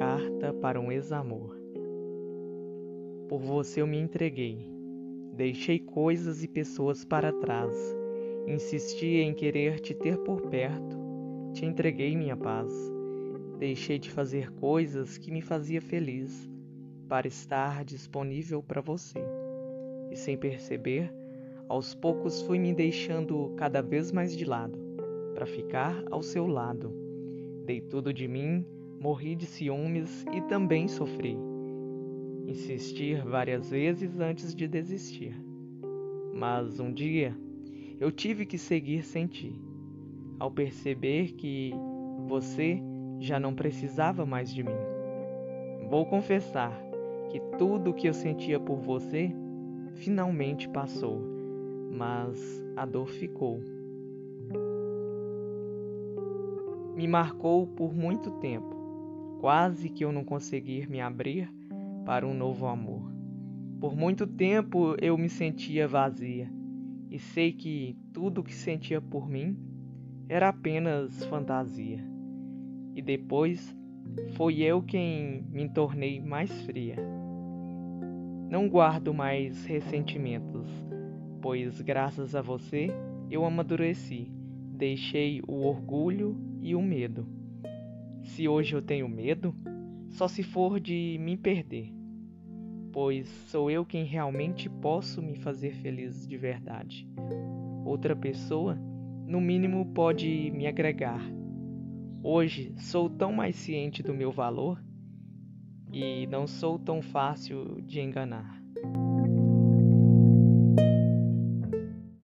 carta para um ex-amor. Por você eu me entreguei. Deixei coisas e pessoas para trás. Insisti em querer te ter por perto. Te entreguei minha paz. Deixei de fazer coisas que me fazia feliz para estar disponível para você. E sem perceber, aos poucos fui me deixando cada vez mais de lado para ficar ao seu lado. Dei tudo de mim morri de ciúmes e também sofri. Insistir várias vezes antes de desistir. Mas um dia eu tive que seguir sem ti, ao perceber que você já não precisava mais de mim. Vou confessar que tudo o que eu sentia por você finalmente passou, mas a dor ficou. Me marcou por muito tempo quase que eu não conseguir me abrir para um novo amor. Por muito tempo eu me sentia vazia e sei que tudo o que sentia por mim era apenas fantasia. E depois foi eu quem me tornei mais fria. Não guardo mais ressentimentos, pois graças a você eu amadureci, deixei o orgulho e o medo. Se hoje eu tenho medo, só se for de me perder, pois sou eu quem realmente posso me fazer feliz de verdade. Outra pessoa, no mínimo, pode me agregar. Hoje sou tão mais ciente do meu valor e não sou tão fácil de enganar.